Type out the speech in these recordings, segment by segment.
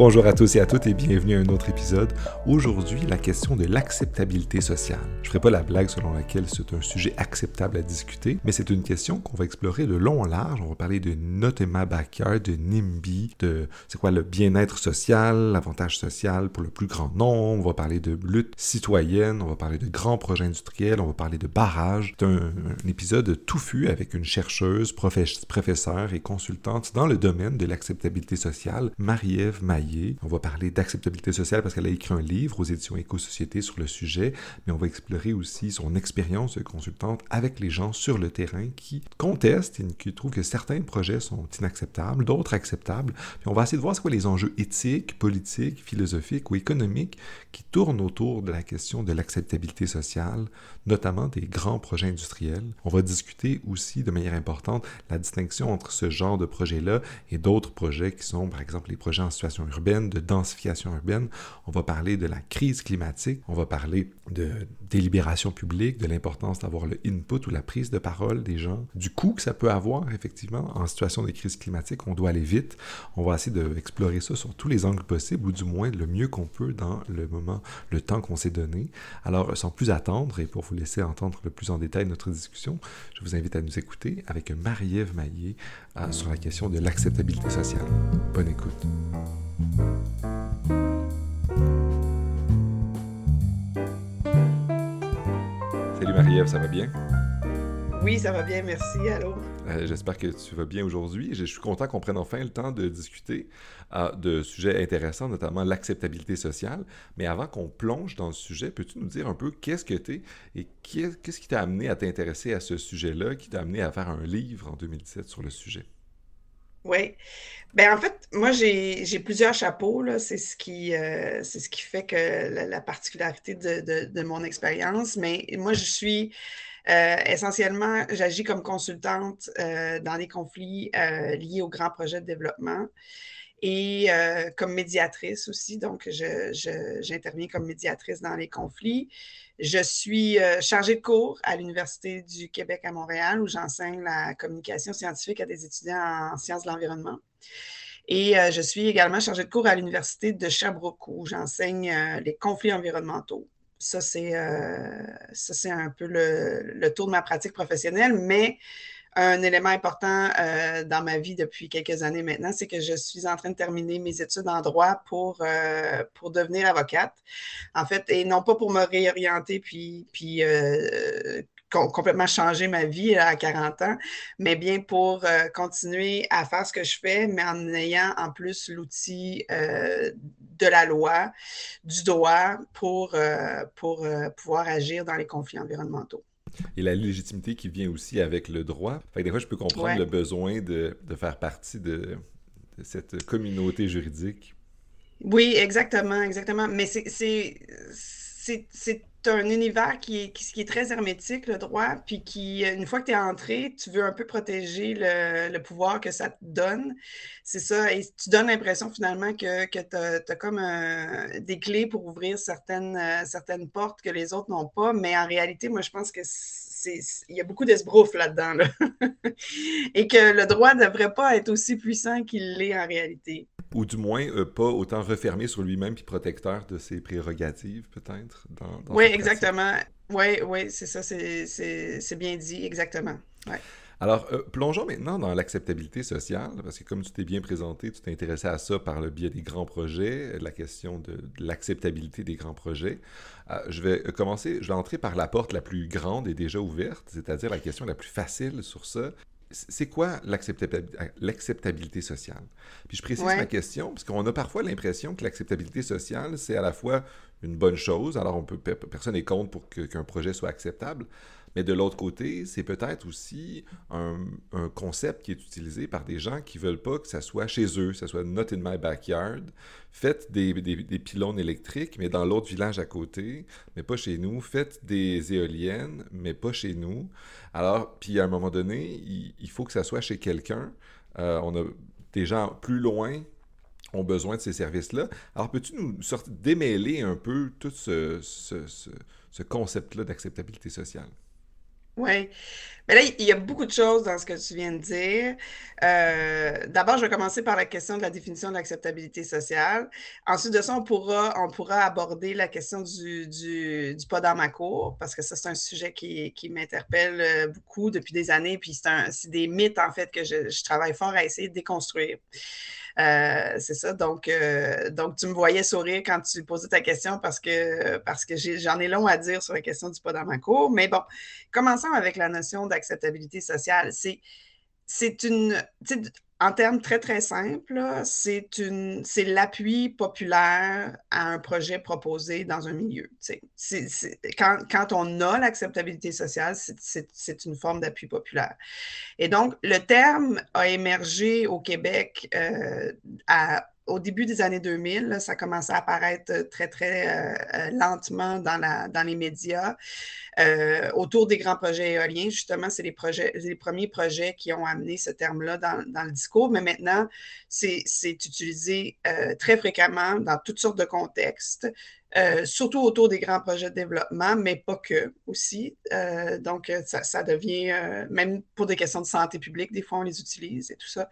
Bonjour à tous et à toutes et bienvenue à un autre épisode. Aujourd'hui, la question de l'acceptabilité sociale. Je ne ferai pas la blague selon laquelle c'est un sujet acceptable à discuter, mais c'est une question qu'on va explorer de long en large. On va parler de Notema Backyard, de NIMBY, de c'est quoi le bien-être social, l'avantage social pour le plus grand nombre. On va parler de lutte citoyenne, on va parler de grands projets industriels, on va parler de barrages. C'est un, épisode touffu avec une chercheuse, professeure et consultante dans le domaine de l'acceptabilité sociale, Marie-Ève On va parler d'acceptabilité sociale parce qu'elle a écrit un livre aux éditions Éco-Société sur le sujet, mais on va explorer aussi son expérience de consultante avec les gens sur le terrain qui contestent et qui trouvent que certains projets sont inacceptables, d'autres acceptables. Puis on va essayer de voir ce quoi les enjeux éthiques, politiques, philosophiques ou économiques qui tournent autour de la question de l'acceptabilité sociale, notamment des grands projets industriels. On va discuter aussi de manière importante la distinction entre ce genre de projet-là et d'autres projets qui sont, par exemple, les projets en situation urbaine, de densification urbaine. On va parler de la crise climatique. On va parler de délibération publique, de l'importance d'avoir le input ou la prise de parole des gens, du coût que ça peut avoir, effectivement, en situation de crise climatique. On doit aller vite. On va essayer d'explorer ça sur tous les angles possibles, ou du moins le mieux qu'on peut dans le moment, le temps qu'on s'est donné. Alors, sans plus attendre, et pour vous laisser entendre le plus en détail notre discussion, je vous invite à nous écouter avec Marie-Ève Maillé euh, sur la question de l'acceptabilité sociale. Bonne écoute. Salut Marie-Ève, ça va bien? Oui, ça va bien, merci. Allô? Euh, j'espère que tu vas bien aujourd'hui. Je suis content qu'on prenne enfin le temps de discuter euh, de sujets intéressants, notamment l'acceptabilité sociale. Mais avant qu'on plonge dans le sujet, peux-tu nous dire un peu qu'est-ce que tu es et qu'est-ce qui t'a amené à t'intéresser à ce sujet-là, qui t'a amené à faire un livre en 2017 sur le sujet? Oui. Ben, en fait, moi, j'ai plusieurs chapeaux. C'est ce, qui, euh, ce qui fait que la, particularité de, mon expérience. Mais moi, je suis euh, essentiellement, j'agis comme consultante euh, dans les conflits liés aux grands projets de développement et comme médiatrice aussi. Donc, j'interviens comme médiatrice dans les conflits. Je suis euh, chargée de cours à l'Université du Québec à Montréal où j'enseigne la communication scientifique à des étudiants en sciences de l'environnement. Et euh, je suis également chargée de cours à l'Université de Sherbrooke où j'enseigne euh, les conflits environnementaux. Ça, c'est un peu le, le, tour de ma pratique professionnelle, mais un élément important euh, dans ma vie depuis quelques années maintenant, c'est que je suis en train de terminer mes études en droit pour, euh, pour devenir avocate. En fait, et non pas pour me réorienter puis, puis euh, complètement changer ma vie à 40 ans, mais bien pour continuer à faire ce que je fais, mais en ayant en plus l'outil de la loi, du droit pour, pour pouvoir agir dans les conflits environnementaux et la légitimité qui vient aussi avec le droit. Fait des fois, je peux comprendre le besoin de, faire partie de, cette communauté juridique. Oui, exactement, exactement. Mais c'est un univers qui est, qui, est très hermétique, le droit, puis qui, une fois que tu es entré, tu veux un peu protéger le, pouvoir que ça te donne. C'est ça, et tu donnes l'impression finalement que, que tu as, comme des clés pour ouvrir certaines, euh, certaines portes que les autres n'ont pas, mais en réalité, moi, je pense que il y a beaucoup d'esbrouf là-dedans, et que le droit ne devrait pas être aussi puissant qu'il l'est en réalité. Ou du moins, euh, pas autant refermé sur lui-même puis protecteur de ses prérogatives, peut-être. oui, exactement. Oui, oui, c'est ça, c'est bien dit, exactement. Alors, euh, plongeons maintenant dans l'acceptabilité sociale, parce que comme tu t'es bien présenté, tu t'es intéressé à ça par le biais des grands projets, la question de, l'acceptabilité des grands projets. Euh, je vais commencer, je vais entrer par la porte la plus grande et déjà ouverte, c'est-à-dire la question la plus facile sur ça. C'est quoi l'acceptabilité sociale? Puis je précise ma question, parce qu'on a parfois l'impression que l'acceptabilité sociale, c'est à la fois une bonne chose, alors on peut, personne n'est contre pour qu'un projet soit acceptable, mais de l'autre côté, c'est peut-être aussi un, concept qui est utilisé par des gens qui veulent pas que ça soit chez eux, que ça soit not in my backyard. Faites des, pylônes électriques, mais dans l'autre village à côté, mais pas chez nous. Faites des éoliennes, mais pas chez nous. Alors, puis à un moment donné, il, faut que ça soit chez quelqu'un. Euh, on a des gens plus loin ont besoin de ces services-là. Alors, peux-tu nous sortir, démêler un peu tout ce concept-là d'acceptabilité sociale? Oui. Mais là, il y a beaucoup de choses dans ce que tu viens de dire. Euh, d'abord, je vais commencer par la question de la définition de l'acceptabilité sociale. Ensuite de ça, on pourra, on pourra aborder la question du, du, pas dans ma cour, parce que ça, c'est un sujet qui, qui m'interpelle euh, beaucoup depuis des années. Puis c'est des mythes, en fait, que je travaille fort à essayer de déconstruire. Euh, c'est ça. Donc, euh, donc, tu me voyais sourire quand tu posais ta question parce que, parce que j'en ai, long à dire sur la question du pas dans ma cour. Mais bon, commençons avec la notion d'acceptabilité sociale. C'est, c'est une en termes très, très simples, c'est l'appui populaire à un projet proposé dans un milieu. quand, on a l'acceptabilité sociale, c'est une forme d'appui populaire. Et donc, le terme a émergé au Québec euh, à, au début des années 2000, ça commençait à apparaître très, très euh, euh, lentement dans, les médias. Euh, autour des grands projets éoliens, justement, c'est les, premiers projets qui ont amené ce terme-là dans, le discours, mais maintenant, c'est utilisé très fréquemment dans toutes sortes de contextes. surtout autour des grands projets de développement, mais pas que aussi. donc, ça devient, même pour des questions de santé publique, des fois, on les utilise et tout ça.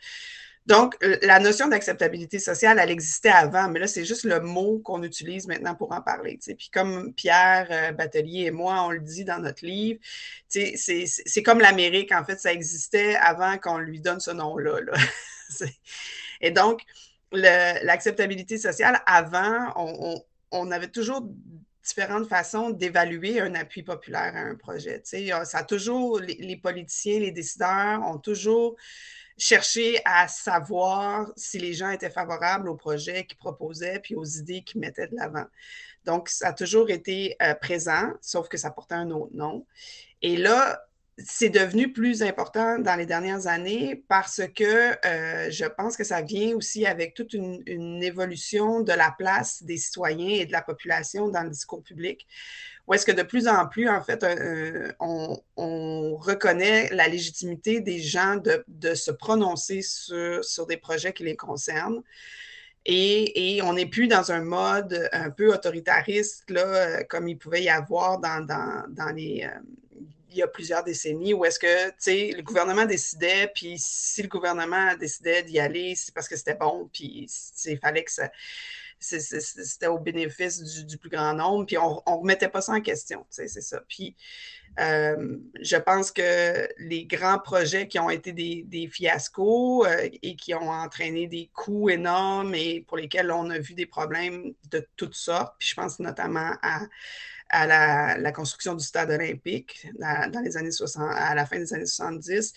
Donc, euh, la notion d'acceptabilité sociale, elle existait avant, mais là, c'est juste le mot qu'on utilise maintenant pour en parler. Puis comme Pierre euh, Batelier et moi, on le dit dans notre livre, c'est comme l'Amérique, en fait, ça existait avant qu'on lui donne ce nom-là. et donc, l'acceptabilité sociale, avant, on, avait toujours différentes façons d'évaluer un appui populaire à un projet. Ça a toujours, les politiciens, les décideurs ont toujours chercher à savoir si les gens étaient favorables au projet qu'ils proposaient puis aux idées qu'ils mettaient de l'avant. Donc, ça a toujours été euh, présent, sauf que ça portait un autre nom. Et là, c'est devenu plus important dans les dernières années parce que euh, je pense que ça vient aussi avec toute une, évolution de la place des citoyens et de la population dans le discours public, où est-ce que de plus en plus, en fait, on, reconnaît la légitimité des gens de, se prononcer sur, des projets qui les concernent? Et, on n'est plus dans un mode un peu autoritariste, là, comme il pouvait y avoir dans, dans les, euh, il y a plusieurs décennies où est-ce que, le gouvernement décidait, puis si le gouvernement décidait d'y aller, c'est parce que c'était bon, puis il fallait que ça c'était au bénéfice du, plus grand nombre, puis on ne remettait pas ça en question, c'est ça. Puis euh, je pense que les grands projets qui ont été des, fiascos euh, et qui ont entraîné des coûts énormes et pour lesquels on a vu des problèmes de toutes sortes, puis je pense notamment à la, construction du stade olympique dans, les années 60, à la fin des années 70,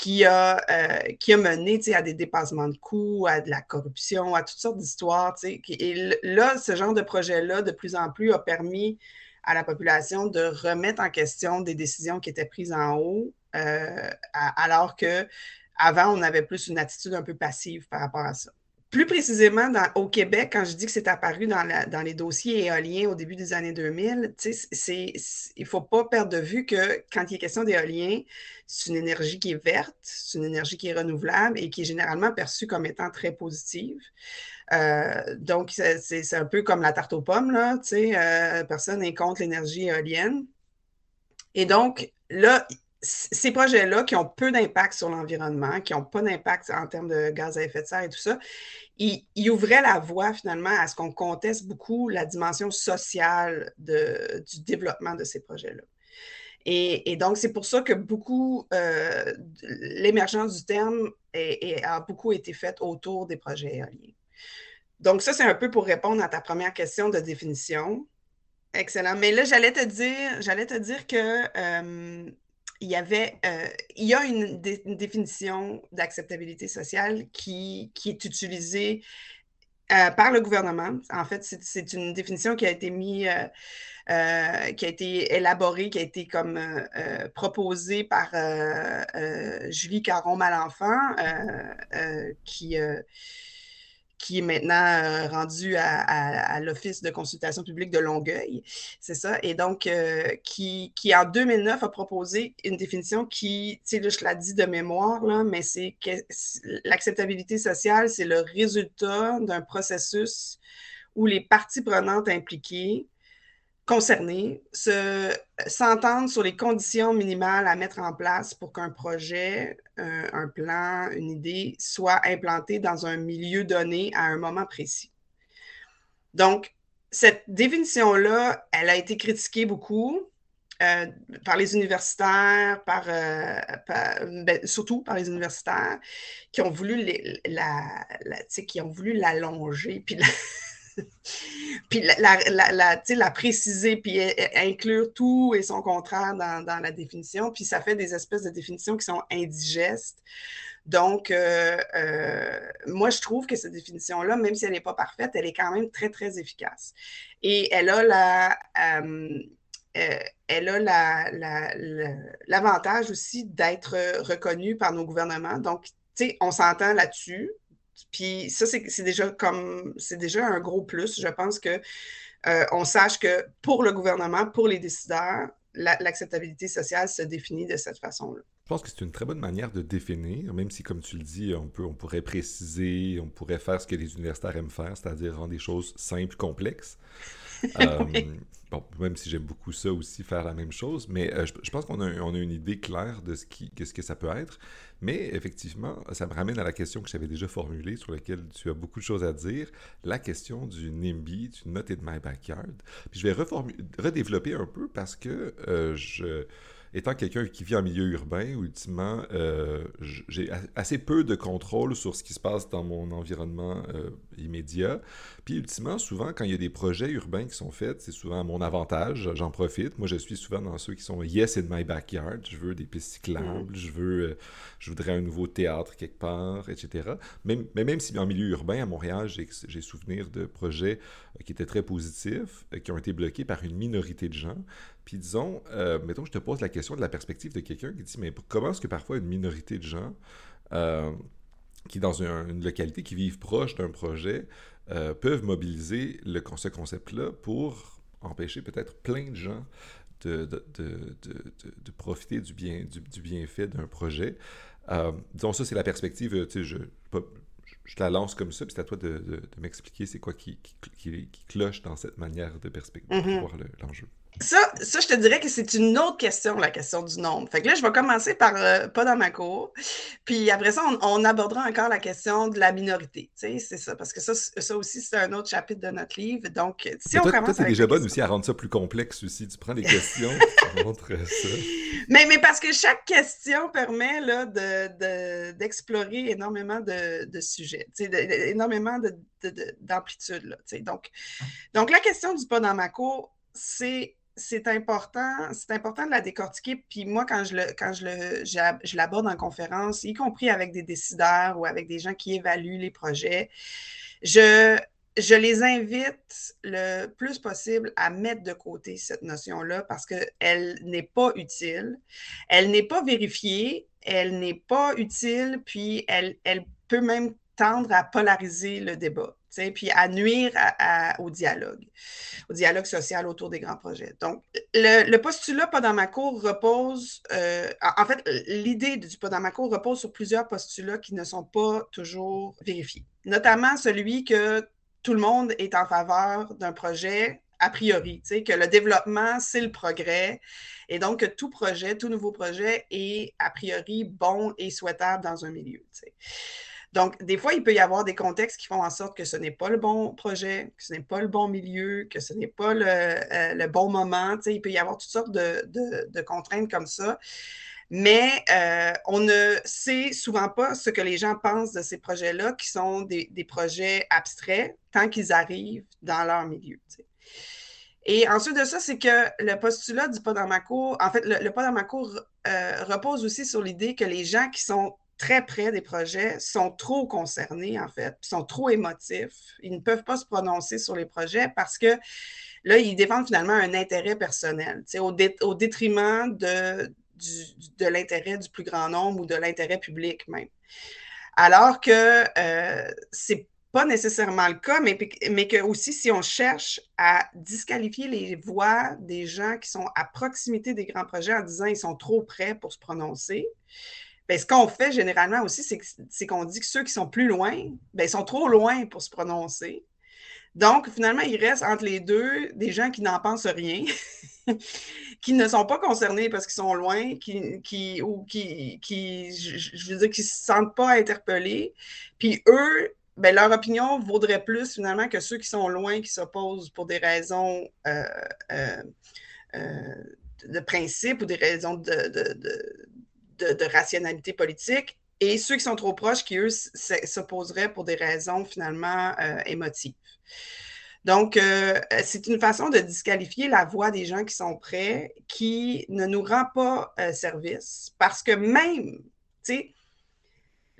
qui a, euh, qui a mené à des dépassements de coûts, à de la corruption, à toutes sortes d'histoires. Et là, ce genre de projet-là, de plus en plus, a permis à la population de remettre en question des décisions qui étaient prises en haut, euh, alors que avant, on avait plus une attitude un peu passive par rapport à ça. Plus précisément, au Québec, quand je dis que c'est apparu dans, les dossiers éoliens au début des années 2000, il ne faut pas perdre de vue que quand il est question d'éolien, c'est une énergie qui est verte, c'est une énergie qui est renouvelable et qui est généralement perçue comme étant très positive. Euh, donc, c'est un peu comme la tarte aux pommes, là, euh, personne n'est contre l'énergie éolienne. Et donc, là, ces projets-là qui ont peu d'impact sur l'environnement, qui n'ont pas d'impact en termes de gaz à effet de serre et tout ça, ils, ouvraient la voie finalement à ce qu'on conteste beaucoup la dimension sociale du développement de ces projets-là. Et, donc, c'est pour ça que beaucoup, euh, l'émergence du terme a beaucoup été faite autour des projets éoliens. Donc, ça, c'est un peu pour répondre à ta première question de définition. Excellent. Mais là, j'allais te dire, j'allais te dire que euh, il y avait, euh, il y a une, définition d'acceptabilité sociale qui, est utilisée euh, par le gouvernement. En fait, c'est une définition qui a été mise, euh, qui a été élaborée, qui a été comme proposée par Julie Caron-Malenfant, qui qui est maintenant euh, rendu à, l'Office de consultation publique de Longueuil. C'est ça. Et donc, euh, qui, qui, en 2009 a proposé une définition qui, tu sais, je la dis de mémoire, là, mais c'est que l'acceptabilité sociale, c'est le résultat d'un processus où les parties prenantes impliquées concernés s'entendent sur les conditions minimales à mettre en place pour qu'un projet, un plan, une idée soit implanté dans un milieu donné à un moment précis. Donc, cette définition-là, elle a été critiquée beaucoup euh, par les universitaires, par, euh, ben, surtout par les universitaires, qui ont voulu la, qui ont voulu l'allonger, puis la, puis la, préciser, puis inclure tout et son contraire dans, la définition, puis ça fait des espèces de définitions qui sont indigestes. Donc, euh, euh, moi, je trouve que cette définition-là, même si elle n'est pas parfaite, elle est quand même très, très efficace. Et elle a la... Euh, elle a l'avantage la, aussi d'être reconnue par nos gouvernements. Donc, tu sais, on s'entend là-dessus. Puis ça, c'est déjà comme c'est déjà un gros plus. Je pense que on sache que pour le gouvernement, pour les décideurs, l'acceptabilité sociale se définit de cette façon-là. Je pense que c'est une très bonne manière de définir, même si, comme tu le dis, on, peut, on pourrait préciser, on pourrait faire ce que les universitaires aiment faire, c'est-à-dire rendre des choses simples, complexes. Euh, bon, même si j'aime beaucoup ça aussi, faire la même chose, mais euh, je, pense qu'on a, on a, une idée claire de ce, qui, ce que ça peut être. Mais effectivement, ça me ramène à la question que j'avais déjà formulée, sur laquelle tu as beaucoup de choses à dire, la question du NIMBY, du Not in My Backyard. Puis je vais redévelopper un peu parce que euh, je étant quelqu'un qui vit en milieu urbain, ultimement, euh, j'ai assez peu de contrôle sur ce qui se passe dans mon environnement euh, immédiat. Puis, ultimement, souvent, quand il y a des projets urbains qui sont faits, c'est souvent à mon avantage, j'en profite. Moi, je suis souvent dans ceux qui sont yes in my backyard. Je veux des pistes cyclables, mm. je veux, euh, je voudrais un nouveau théâtre quelque part, etc. Même, mais même si en milieu urbain, à Montréal, j'ai souvenir de projets qui étaient très positifs, qui ont été bloqués par une minorité de gens. Puis disons, euh, mettons, je te pose la question de la perspective de quelqu'un qui dit, mais comment est-ce que parfois une minorité de gens euh, qui, dans une localité, qui vivent proche d'un projet, euh, peuvent mobiliser le, ce concept-là pour empêcher peut-être plein de gens de, de, de, profiter du, bien, du, bienfait d'un projet? disons, ça, c'est la perspective, tu sais, je, je te la lance comme ça, puis c'est à toi de, m'expliquer c'est quoi qui, qui, cloche dans cette manière de perspective, de mm-hmm. voir l'enjeu. Ça, ça, je te dirais que c'est une autre question, la question du nombre. Fait que là, je vais commencer par euh, pas dans ma cour. Puis après ça, on, abordera encore la question de la minorité. Tu sais, c'est ça. Parce que ça, ça aussi, c'est un autre chapitre de notre livre. Donc, si on commence. Toi, déjà bonne aussi à rendre ça plus complexe aussi. Tu prends les questions, tu montres ça. Mais, mais parce que chaque question permet là, d'explorer de, énormément de, de sujets, tu sais, énormément d'amplitude. Tu sais. donc, donc, la question du pas dans ma cour, c'est c'est important, c'est important de la décortiquer. Puis moi, quand je le, quand je l'aborde en conférence, y compris avec des décideurs ou avec des gens qui évaluent les projets, je, les invite le plus possible à mettre de côté cette notion-là parce qu'elle n'est pas utile, elle n'est pas vérifiée, elle n'est pas utile, puis elle peut même tendre à polariser le débat puis à nuire au dialogue, au dialogue social autour des grands projets. Donc, le, postulat pas cour repose, euh, en fait, l'idée du pas cour repose sur plusieurs postulats qui ne sont pas toujours vérifiés, notamment celui que tout le monde est en faveur d'un projet a priori, que le développement, c'est le progrès, et donc que tout projet, tout nouveau projet est a priori bon et souhaitable dans un milieu. Donc, des fois, il peut y avoir des contextes qui font en sorte que ce n'est pas le bon projet, que ce n'est pas le bon milieu, que ce n'est pas le, euh, bon moment. il peut y avoir toutes sortes de, contraintes comme ça. Mais euh, on ne sait souvent pas ce que les gens pensent de ces projets-là, qui sont des, projets abstraits, tant qu'ils arrivent dans leur milieu. Et ensuite de ça, c'est que le postulat du pas dans ma cour, en fait, le, pas dans ma cour euh, repose aussi sur l'idée que les gens qui sont très près des projets sont trop concernés, en fait, sont trop émotifs. Ils ne peuvent pas se prononcer sur les projets parce que là, ils défendent finalement un intérêt personnel, au, au détriment de, de l'intérêt du plus grand nombre ou de l'intérêt public même. Alors que euh, c'est pas nécessairement le cas, mais, mais que aussi, si on cherche à disqualifier les voix des gens qui sont à proximité des grands projets en disant qu'ils sont trop près pour se prononcer, ben, ce qu'on fait généralement aussi, c'est qu'on dit que ceux qui sont plus loin, ben, ils sont trop loin pour se prononcer. Donc, finalement, il reste entre les deux des gens qui n'en pensent rien, qui ne sont pas concernés parce qu'ils sont loin, qui, qui, ou qui, qui, je veux dire, qui ne se sentent pas interpellés. Puis eux, ben, leur opinion vaudrait plus finalement que ceux qui sont loin, qui s'opposent pour des raisons euh, euh, euh, de principe ou des raisons de, rationalité politique, et ceux qui sont trop proches, qui eux s'opposeraient pour des raisons finalement émotives. Donc, c'est une façon de disqualifier la voix des gens qui sont prêts, qui ne nous rend pas service, parce que même, tu sais,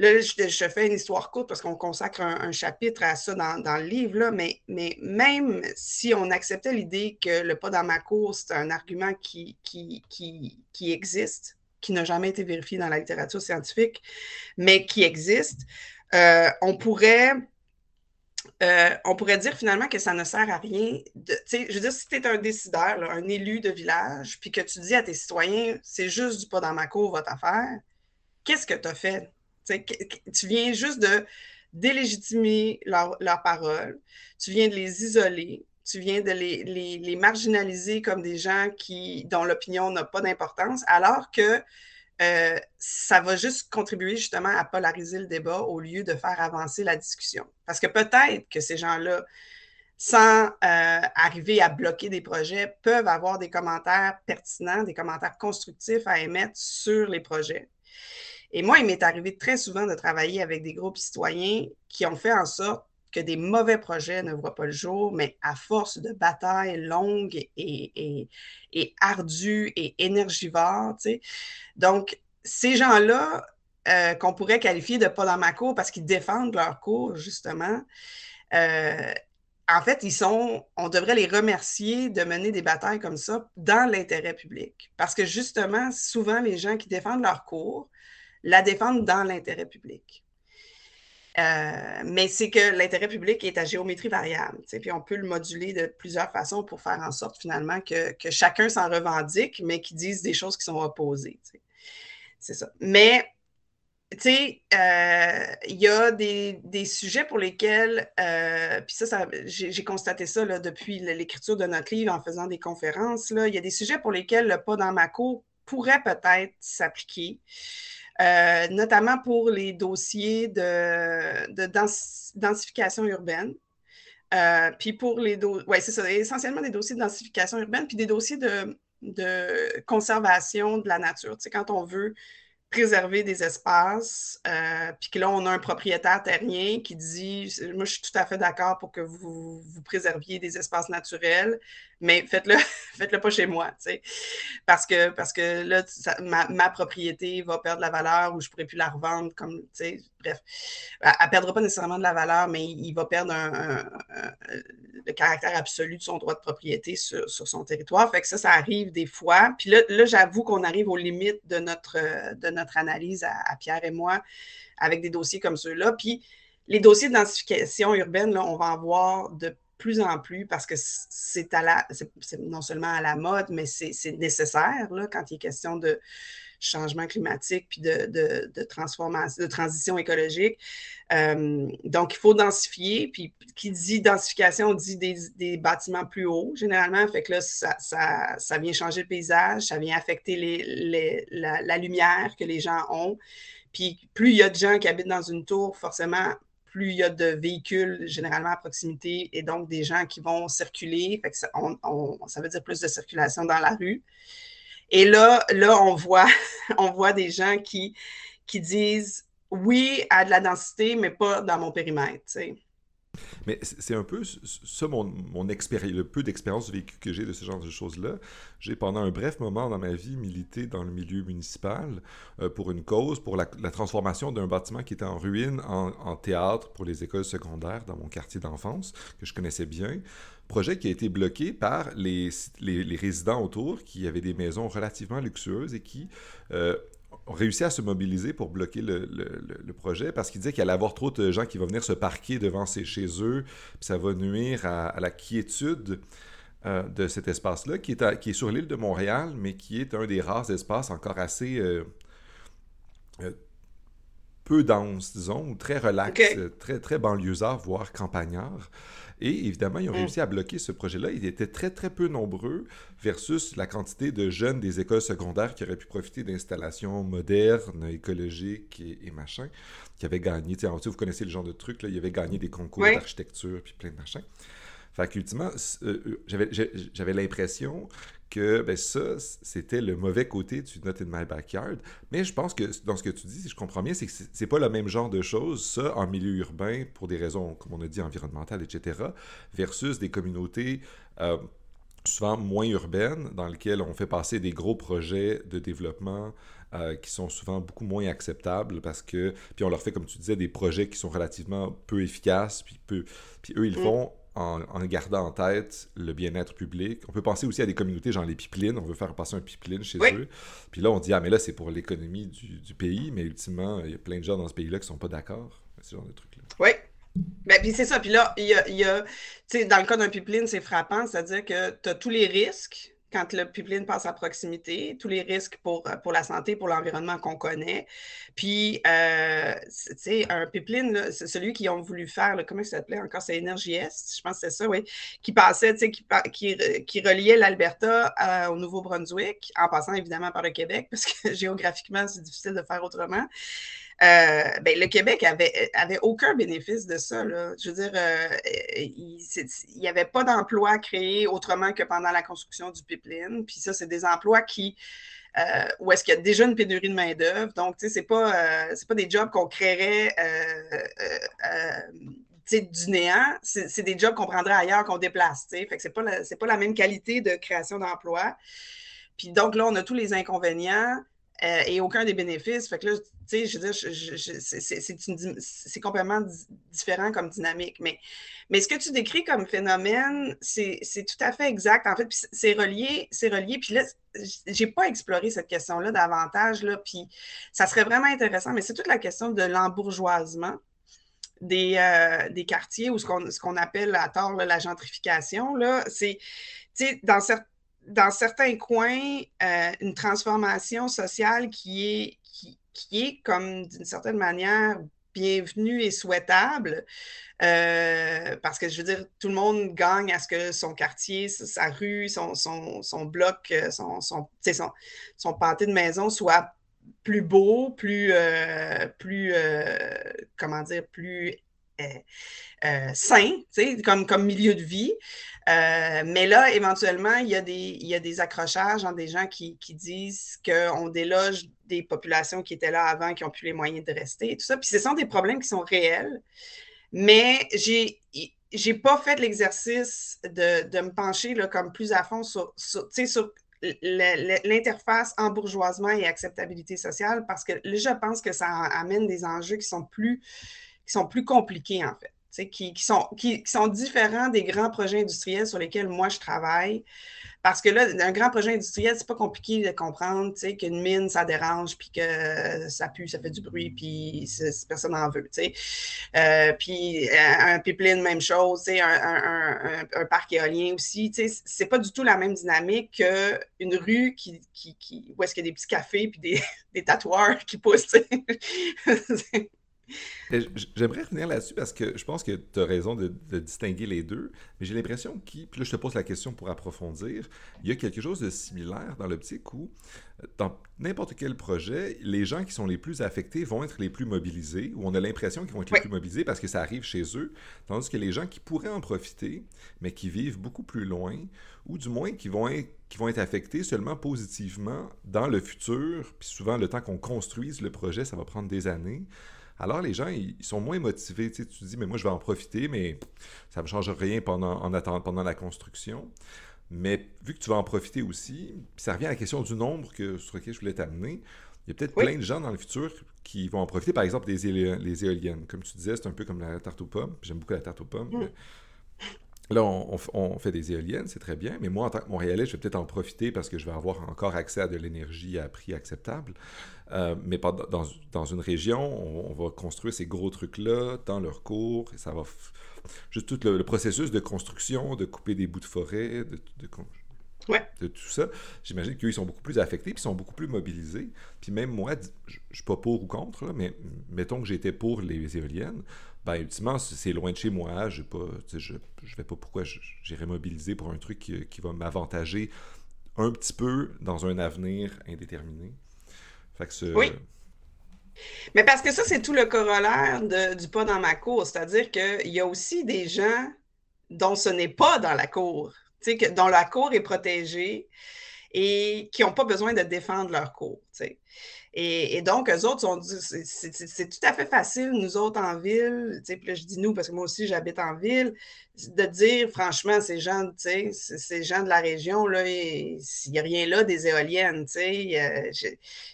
Là, je, fais une histoire courte parce qu'on consacre un, chapitre à ça dans, le livre, là, mais, mais, même si on acceptait l'idée que le pas dans ma cour, c'est un argument qui, qui, qui, existe, qui n'a jamais été vérifié dans la littérature scientifique, mais qui existe, euh, on pourrait. Euh, on pourrait dire finalement que ça ne sert à rien. De, je veux dire, si tu es un décideur, un élu de village, puis que tu dis à tes citoyens, c'est juste du pas dans ma cour, votre affaire, qu'est-ce que tu as fait? Tu viens juste de délégitimer leurs leur paroles, tu viens de les isoler, tu viens de les, marginaliser comme des gens qui, dont l'opinion n'a pas d'importance, alors que euh, ça va juste contribuer justement à polariser le débat au lieu de faire avancer la discussion. Parce que peut-être que ces gens-là, sans euh, arriver à bloquer des projets, peuvent avoir des commentaires pertinents, des commentaires constructifs à émettre sur les projets. Et moi, il m'est arrivé très souvent de travailler avec des groupes citoyens qui ont fait en sorte que des mauvais projets ne voient pas le jour, mais à force de batailles longues et, et, ardues et énergivores. Donc, ces gens-là, euh, qu'on pourrait qualifier de pas cour parce qu'ils défendent leur cours, justement, euh, en fait, on devrait les remercier de mener des batailles comme ça dans l'intérêt public. Parce que justement, souvent, les gens qui défendent leur cours, la défendre dans l'intérêt public. Euh, mais c'est que l'intérêt public est à géométrie variable. Puis on peut le moduler de plusieurs façons pour faire en sorte finalement que, chacun s'en revendique, mais qui dise des choses qui sont opposées. C'est ça. Mais tu sais, euh, il y a des, sujets pour lesquels, euh, puis ça, j'ai constaté ça depuis l'écriture de notre livre en faisant des conférences, il y a des sujets pour lesquels le pas dans ma cour pourrait peut-être s'appliquer. Euh, notamment pour les dossiers de, densification urbaine. Euh, puis pour les dossiers, oui, c'est essentiellement des dossiers de densification urbaine, puis des dossiers de, conservation de la nature. Tu quand on veut préserver des espaces. Euh, puis que là, on a un propriétaire terrien qui dit Moi, je suis tout à fait d'accord pour que vous, vous préserviez des espaces naturels, mais faites-le faites-le pas chez moi. Parce que, parce que là, ma, propriété va perdre la valeur ou je ne pourrai plus la revendre. Comme, bref, elle ne perdra pas nécessairement de la valeur, mais il va perdre le caractère absolu de son droit de propriété sur, son territoire. Fait que ça, ça arrive des fois. Puis là, là j'avoue qu'on arrive aux limites de notre, de notre analyse à, Pierre et moi avec des dossiers comme ceux-là. Puis les dossiers de densification urbaine, là, on va en voir de plus en plus parce que c'est non seulement à la mode, mais c'est nécessaire là, quand il est question de changement climatique puis de, transformation, de transition écologique. Euh, donc, il faut densifier. Puis, qui dit densification dit des, bâtiments plus hauts, généralement. Fait que là, ça, ça, vient changer le paysage, ça vient affecter les, la, lumière que les gens ont. Puis, plus il y a de gens qui habitent dans une tour, forcément, plus il y a de véhicules généralement à proximité et donc des gens qui vont circuler. Ça, veut dire plus de circulation dans la rue. Et là, là on, voit, des gens qui, qui disent oui à de la densité, mais pas dans mon périmètre. Mais c'est un peu ça mon, mon expérience, le peu d'expérience vécue que j'ai de ce genre de choses-là. J'ai pendant un bref moment dans ma vie milité dans le milieu municipal euh, pour une cause, pour la, transformation d'un bâtiment qui était en ruine en, théâtre pour les écoles secondaires dans mon quartier d'enfance, que je connaissais bien projet qui a été bloqué par les, les, résidents autour qui avaient des maisons relativement luxueuses et qui euh, ont réussi à se mobiliser pour bloquer le, le, projet parce qu'ils disaient qu'il allait y avoir trop de gens qui vont venir se parquer devant ces, chez eux, puis ça va nuire à, la quiétude euh, de cet espace-là, qui, est qui est sur l'île de Montréal, mais qui est un des rares espaces encore assez... Euh, peu dense, disons, ou très relax, très, très banlieusard, voire campagnard. Et évidemment, ils ont mm. réussi à bloquer ce projet-là. Ils étaient très, très peu nombreux versus la quantité de jeunes des écoles secondaires qui auraient pu profiter d'installations modernes, écologiques et, machin, qui avaient gagné. Tu sais, vous connaissez le genre de truc, là, ils avaient gagné des concours d'architecture puis plein de machins. Fait qu'ultimement, euh, euh, j'avais l'impression que ben, ça, c'était le mauvais côté du Not in My Backyard. Mais je pense que dans ce que tu dis, si je comprends bien, c'est que c'est pas le même genre de choses, ça, en milieu urbain, pour des raisons, comme on a dit, environnementales, etc., versus des communautés euh, souvent moins urbaines, dans lesquelles on fait passer des gros projets de développement euh, qui sont souvent beaucoup moins acceptables parce que, puis on leur fait, comme tu disais, des projets qui sont relativement peu efficaces, puis, peu, puis eux, ils mm. font en, gardant en tête le bien-être public. On peut penser aussi à des communautés, genre les pipelines. On veut faire passer un pipeline chez eux. Puis là, on dit, ah, mais là, c'est pour l'économie du, pays. Mais ultimement, il y a plein de gens dans ce pays-là qui sont pas d'accord. Ce genre de trucs-là. Oui. Ben, puis c'est ça. Puis là, il y a, il y a dans le cas d'un pipeline, c'est frappant. C'est-à-dire que tu as tous les risques quand le pipeline passe à proximité, tous les risques pour, euh, pour la santé, pour l'environnement qu'on connaît. Puis, euh, tu sais, un pipeline, c'est celui qu'ils ont voulu faire, comment ça s'appelait encore? C'est Est, je pense que c'est ça, oui, qui passait, tu sais, qui, qui, qui, reliait l'Alberta au Nouveau-Brunswick, en passant évidemment par le Québec, parce que géographiquement, c'est difficile de faire autrement. Euh, ben, le Québec avait, avait aucun bénéfice de ça. Là. Je veux dire, euh, il n'y avait pas d'emplois créés autrement que pendant la construction du pipeline. Puis ça, c'est des emplois qui. Euh, où est-ce qu'il y a déjà une pénurie de main-d'œuvre. Donc, tu sais, c'est pas, pas des jobs qu'on créerait du néant. C'est des jobs qu'on prendrait ailleurs, qu'on déplace. Fait que c'est pas, la, pas la même qualité de création d'emplois. Puis donc là, on a tous les inconvénients. Euh, et aucun des bénéfices. Fait que là, tu sais, je veux dire, c'est complètement différent comme dynamique. Mais, mais ce que tu décris comme phénomène, c'est tout à fait exact. En fait, c'est relié, c'est relié. Puis là, j'ai pas exploré cette question-là davantage, là, puis ça serait vraiment intéressant, mais c'est toute la question de l'embourgeoisement. Des, euh, des, quartiers ou ce qu'on appelle à tort la gentrification. C'est, dans, dans certains coins, euh, une transformation sociale qui est, qui, est comme d'une certaine manière bienvenue et souhaitable. Euh, parce que je veux dire, tout le monde gagne à ce que son quartier, sa rue, son, son, bloc, euh, son, son, son, de maison soit plus beau, plus, plus comment dire, plus sain, comme, comme milieu de vie. Euh, mais là, éventuellement, il y, a des, il y a des accrochages des gens qui, qui disent qu'on déloge des populations qui étaient là avant, qui n'ont plus les moyens de rester et tout ça. Puis ce sont des problèmes qui sont réels. Mais j'ai j'ai pas fait l'exercice de, de, me pencher là, comme plus à fond sur, sur, sur l'interface embourgeoisement et acceptabilité sociale parce que là, je pense que ça amène des enjeux qui sont plus, qui sont plus compliqués en fait qui, sont, qui, sont différents des grands projets industriels sur lesquels moi je travaille. Parce que là, un grand projet industriel, c'est pas compliqué de comprendre qu'une mine, ça dérange, puis que ça pue, ça fait du bruit, puis personne n'en veut. Euh, puis euh, un pipeline, même chose, un, un, parc éolien aussi. C'est pas du tout la même dynamique qu'une rue qui, qui, qui, où est-ce qu'il y a des petits cafés puis des, des tatoueurs qui poussent. J'aimerais revenir là-dessus parce que je pense que tu as raison de, distinguer les deux, mais j'ai l'impression qu'il, puis là je te pose la question pour approfondir, il y a quelque chose de similaire dans l'optique où, dans n'importe quel projet, les gens qui sont les plus affectés vont être les plus mobilisés, ou on a l'impression qu'ils vont être les plus mobilisés parce que ça arrive chez eux, tandis que les gens qui pourraient en profiter, mais qui vivent beaucoup plus loin, ou du moins qui vont être, qui vont être affectés seulement positivement dans le futur, puis souvent le temps qu'on construise le projet, ça va prendre des années. Alors, les gens, ils, sont moins motivés. Tu, sais, tu dis, mais moi, je vais en profiter, mais ça ne me change rien pendant, en attendant, pendant la construction. Mais vu que tu vas en profiter aussi, ça revient à la question du nombre que, sur lequel je voulais t'amener. Il y a peut-être plein de gens dans le futur qui vont en profiter, par exemple, des éoliennes. Comme tu disais, c'est un peu comme la tarte aux pommes. J'aime beaucoup la tarte aux pommes. Mm. Là, on, fait des éoliennes, c'est très bien, mais moi, en tant que Montréalais, je vais peut-être en profiter parce que je vais avoir encore accès à de l'énergie à prix acceptable. Euh, mais dans, dans, une région, on, va construire ces gros trucs-là dans leur cours, et ça va... Juste tout le, processus de construction, de couper des bouts de forêt, de, de tout ça, j'imagine qu'eux, ils sont beaucoup plus affectés, puis ils sont beaucoup plus mobilisés. Puis même moi, je ne suis pas pour ou contre, mais mettons que j'étais pour les éoliennes, ben ultimement, c'est loin de chez moi, je pas, je ne vais pas pourquoi j'irais mobiliser pour un truc qui, va m'avantager un petit peu dans un avenir indéterminé. Fait que oui. Mais parce que ça, c'est tout le corollaire du pas dans ma cour. C'est-à-dire qu'il y a aussi des gens dont ce n'est pas dans la cour que, dont la cour est protégée et qui n'ont pas besoin de défendre leur cour. Et, donc, eux autres, sont c'est tout à fait facile, nous autres en ville, puis là, je dis nous parce que moi aussi j'habite en ville, de dire franchement, ces gens, ces gens de la région, là, il n'y a rien là des éoliennes. Euh,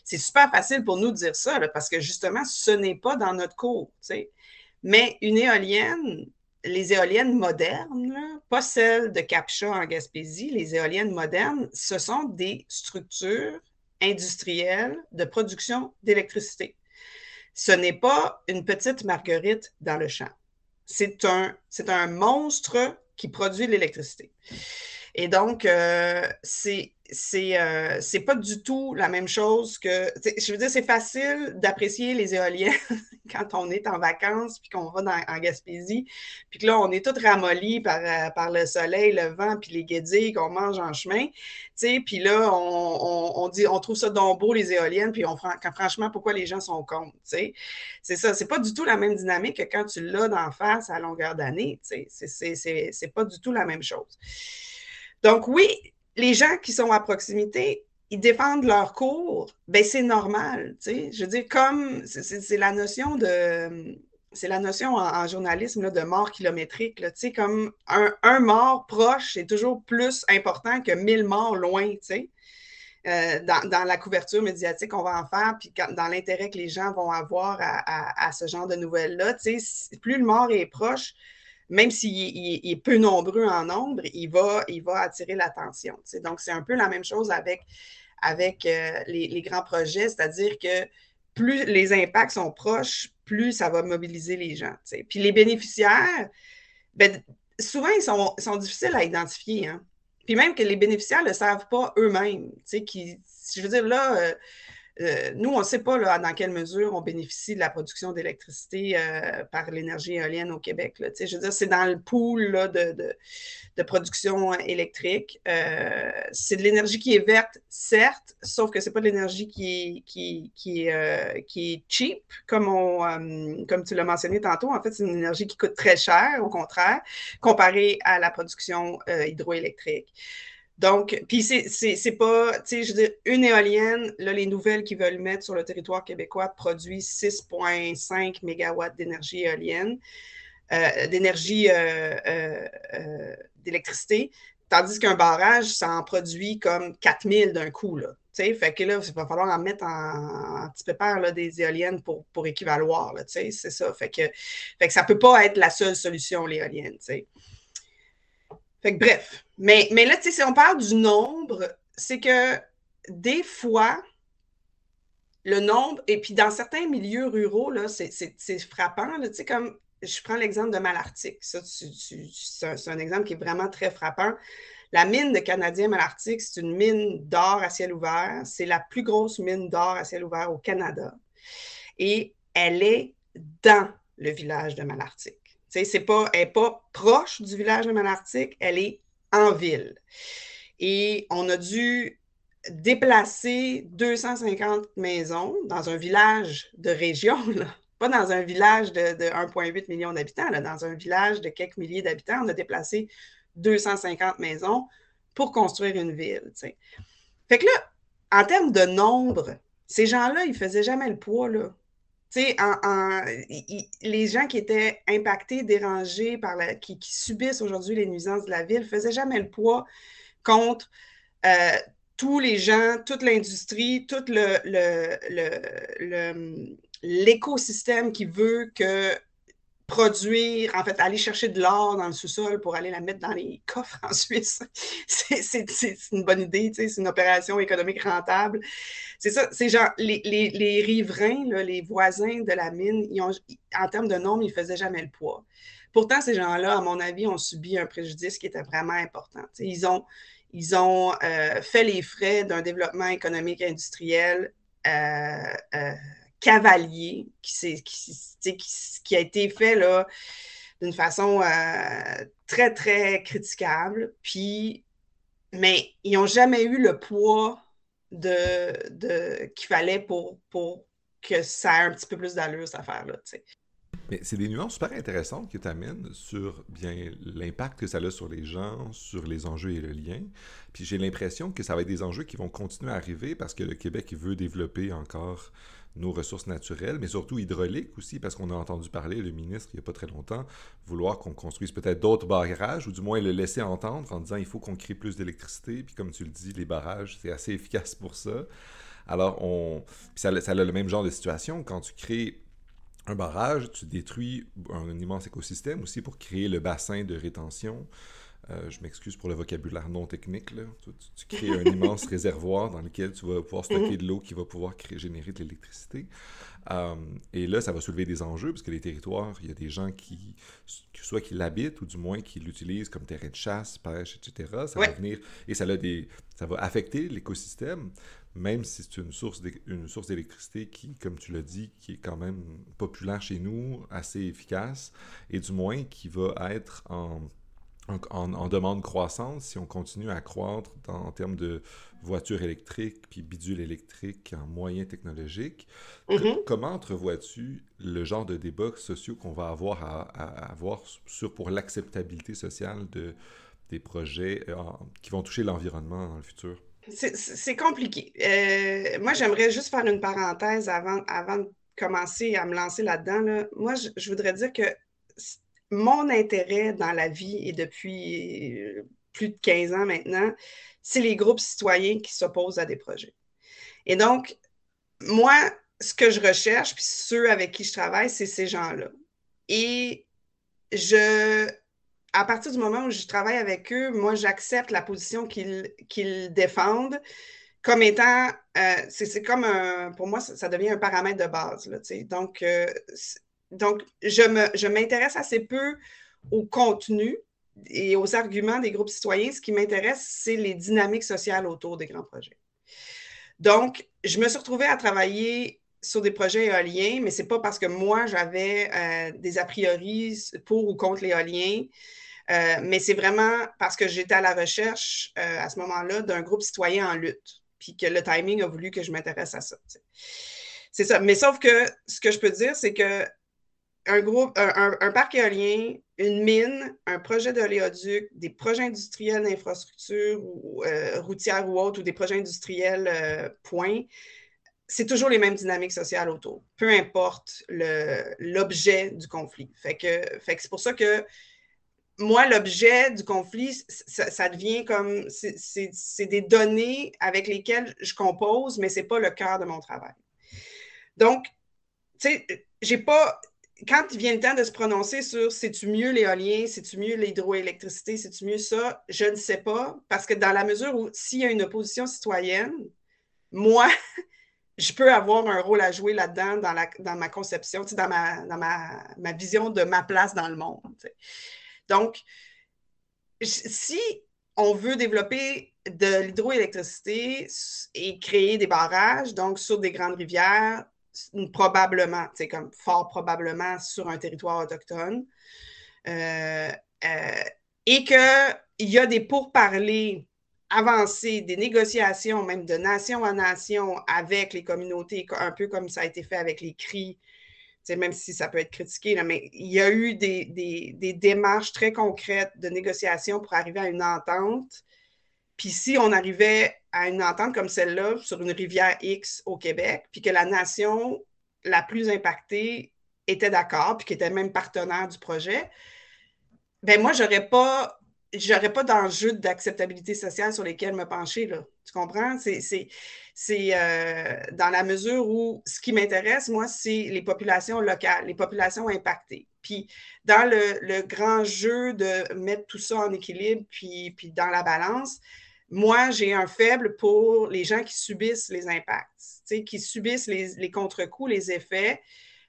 c'est super facile pour nous de dire ça, parce que justement, ce n'est pas dans notre cour. Mais une éolienne, les éoliennes modernes, pas celles de Capcha en Gaspésie, les éoliennes modernes, ce sont des structures industrielles de production d'électricité. Ce n'est pas une petite marguerite dans le champ. C'est un, un monstre qui produit l'électricité. Et donc, euh, c'est euh, c'est pas du tout la même chose que. Je veux dire, c'est facile d'apprécier les éoliennes quand on est en vacances puis qu'on va dans, en Gaspésie, puis que là, on est tout ramolli par, euh, par le soleil, le vent, puis les guédilles qu'on mange en chemin. Puis là, on, on, dit, on trouve ça donc beau, les éoliennes, puis on franchement, pourquoi les gens sont contre? C'est ça, c'est pas du tout la même dynamique que quand tu l'as d'en face à longueur d'année. C'est pas du tout la même chose. Donc, oui, les gens qui sont à proximité, ils défendent leur cours, ben c'est normal, tu sais. Je veux dire, comme c'est la notion de c'est la notion en, journalisme de mort kilométrique. Sais, comme un, mort proche, c'est toujours plus important que mille morts loin. Euh, dans, la couverture médiatique qu'on va en faire, puis dans l'intérêt que les gens vont avoir à, à ce genre de nouvelles-là, plus le mort est proche, même s'il est peu nombreux en nombre, il va, il va attirer l'attention. Donc, c'est un peu la même chose avec, avec euh, les, grands projets, c'est-à-dire que plus les impacts sont proches, plus ça va mobiliser les gens. Puis les bénéficiaires, ben, souvent, ils sont, difficiles à identifier. Hein. Puis même que les bénéficiaires ne le savent pas eux-mêmes. Je veux dire, là, euh, euh, nous, on ne sait pas dans quelle mesure on bénéficie de la production d'électricité euh, par l'énergie éolienne au Québec. je veux dire, c'est dans le pool de, production électrique. Euh, c'est de l'énergie qui est verte, certes, sauf que ce n'est pas de l'énergie qui, est cheap, comme, on, comme tu l'as mentionné tantôt. En fait, c'est une énergie qui coûte très cher, au contraire, comparée à la production hydroélectrique. Donc, puis c'est pas, tu sais, je veux dire, une éolienne, là, les nouvelles qu'ils veulent mettre sur le territoire québécois produisent 6,5 mégawatts d'énergie éolienne, euh, d'énergie euh, euh, d'électricité, tandis qu'un barrage, ça en produit comme 4000 d'un coup, là. Tu sais, fait que là, il va falloir en mettre en, petit pépère là, des éoliennes pour, pour équivaloir, c'est ça. Fait que, fait que ça peut pas être la seule solution, l'éolienne, tu sais bref. Mais, mais là, tu sais, si on parle du nombre, c'est que des fois, le nombre, et puis dans certains milieux ruraux, là, c'est frappant. tu sais, comme je prends l'exemple de Malartic. Ça, c'est un, exemple qui est vraiment très frappant. La mine de Canadien Malartic, c'est une mine d'or à ciel ouvert. C'est la plus grosse mine d'or à ciel ouvert au Canada. Et elle est dans le village de Malartic. C'est pas, elle n'est pas proche du village de Malartic, elle est en ville. Et on a dû déplacer 250 maisons dans un village de région, pas dans un village de, 1,8 million d'habitants, dans un village de quelques milliers d'habitants. On a déplacé 250 maisons pour construire une ville. Fait que là, en termes de nombre, ces gens-là, ils ne faisaient jamais le poids. Là les gens qui étaient impactés, dérangés, par la, qui, subissent aujourd'hui les nuisances de la ville, faisaient jamais le poids contre euh, tous les gens, toute l'industrie, tout l'écosystème le, qui veut que produire, en fait, aller chercher de l'or dans le sous-sol pour aller la mettre dans les coffres en Suisse. c'est une bonne idée, c'est une opération économique rentable. C'est ça, les, riverains, les voisins de la mine, en termes de nombre, ils ne faisaient jamais le poids. Pourtant, ces gens-là, à mon avis, ont subi un préjudice qui était vraiment important. ils ont, Ils ont fait les frais d'un développement économique industriel cavalier qui, qui, qui, a été fait d'une façon très, très critiquable. Puis, mais ils n'ont jamais eu le poids de, de qu'il fallait pour, pour que ça ait un petit peu plus d'allure, cette affaire-là. Mais c'est des nuances super intéressantes que tu amènes sur bien l'impact que ça a sur les gens, sur les enjeux et le lien. Puis j'ai l'impression que ça va être des enjeux qui vont continuer à arriver parce que le Québec veut développer encore nos ressources naturelles, mais surtout hydrauliques aussi, parce qu'on a entendu parler, le ministre, il n'y a pas très longtemps, vouloir qu'on construise peut-être d'autres barrages, ou du moins le laisser entendre en disant il faut qu'on crée plus d'électricité. Puis comme tu le dis, les barrages, c'est assez efficace pour ça. Alors, on... Ça, ça a le même genre de situation. Quand tu crées un barrage, tu détruis un immense écosystème aussi pour créer le bassin de rétention. Euh, je m'excuse pour le vocabulaire non technique. Là. Tu, crées un immense réservoir dans lequel tu vas pouvoir stocker de l'eau qui va pouvoir créer, générer de l'électricité. Euh, et là, ça va soulever des enjeux parce que les territoires, il y a des gens qui, soit qui l'habitent ou du moins qui l'utilisent comme terrain de chasse, pêche, etc. Ça va venir et ça, a des, ça va affecter l'écosystème, même si c'est une source d'électricité qui, comme tu l'as dit, qui est quand même populaire chez nous, assez efficace et du moins qui va être en en, demande croissante, si on continue à croître en termes de voitures électriques puis bidules électriques en moyens technologiques, mm-hmm. comment entrevois-tu le genre de débats sociaux qu'on va avoir à, avoir sur pour l'acceptabilité sociale de, des projets euh, qui vont toucher l'environnement dans le futur? C'est compliqué. Euh, moi, j'aimerais juste faire une parenthèse avant, avant de commencer à me lancer là-dedans. Moi, je voudrais dire que mon intérêt dans la vie, et depuis euh, plus de 15 ans maintenant, c'est les groupes citoyens qui s'opposent à des projets. Et donc, moi, ce que je recherche, puis ceux avec qui je travaille, c'est ces gens-là. Et je, à partir du moment où je travaille avec eux, moi, j'accepte la position qu'ils défendent comme étant, euh, c'est comme un, pour moi, ça, devient un paramètre de base. Donc, euh, donc, je m'intéresse assez peu au contenu et aux arguments des groupes citoyens. Ce qui m'intéresse, c'est les dynamiques sociales autour des grands projets. Donc, je me suis retrouvée à travailler sur des projets éoliens, mais ce n'est pas parce que moi, j'avais euh, des a priori pour ou contre l'éolien, euh, mais c'est vraiment parce que j'étais à la recherche euh, à ce moment-là d'un groupe citoyen en lutte, puis que le timing a voulu que je m'intéresse à ça. C'est ça. Mais sauf que ce que je peux dire, c'est que un, un, parc éolien, une mine, un projet d'oléoduc, des projets industriels d'infrastructure ou euh, routières ou autres, ou des projets industriels euh, point, c'est toujours les mêmes dynamiques sociales autour, peu importe l'objet du conflit. Fait que, c'est pour ça que moi, l'objet du conflit, ça, devient comme c'est des données avec lesquelles je compose, mais ce n'est pas le cœur de mon travail. Donc, tu sais, j'ai pas quand il vient le temps de se prononcer sur c'est-tu mieux l'éolien, c'est-tu mieux l'hydroélectricité, c'est-tu mieux ça, je ne sais pas, parce que dans la mesure où s'il y a une opposition citoyenne, moi, je peux avoir un rôle à jouer là-dedans dans, ma conception, dans ma, vision de ma place dans le monde. Donc, si on veut développer de l'hydroélectricité et créer des barrages, donc sur des grandes rivières, probablement, c'est comme fort probablement sur un territoire autochtone. Euh, euh, et qu'il y a des pourparlers avancés, des négociations même de nation à nation avec les communautés, un peu comme ça a été fait avec les cris, même si ça peut être critiqué, mais il y a eu des, des, démarches très concrètes de négociation pour arriver à une entente. Puis si on arrivait à une entente comme celle-là sur une rivière X au Québec, puis que la nation la plus impactée était d'accord, puis qui était même partenaire du projet, ben moi, j'aurais pas j'aurais pas d'enjeu d'acceptabilité sociale sur lesquels me pencher. Là. Tu comprends? C'est euh, dans la mesure où ce qui m'intéresse, moi, c'est les populations locales, les populations impactées. Puis dans le, le, grand jeu de mettre tout ça en équilibre, puis, puis dans la balance, moi, j'ai un faible pour les gens qui subissent les impacts, qui subissent les, contre-coups, les effets,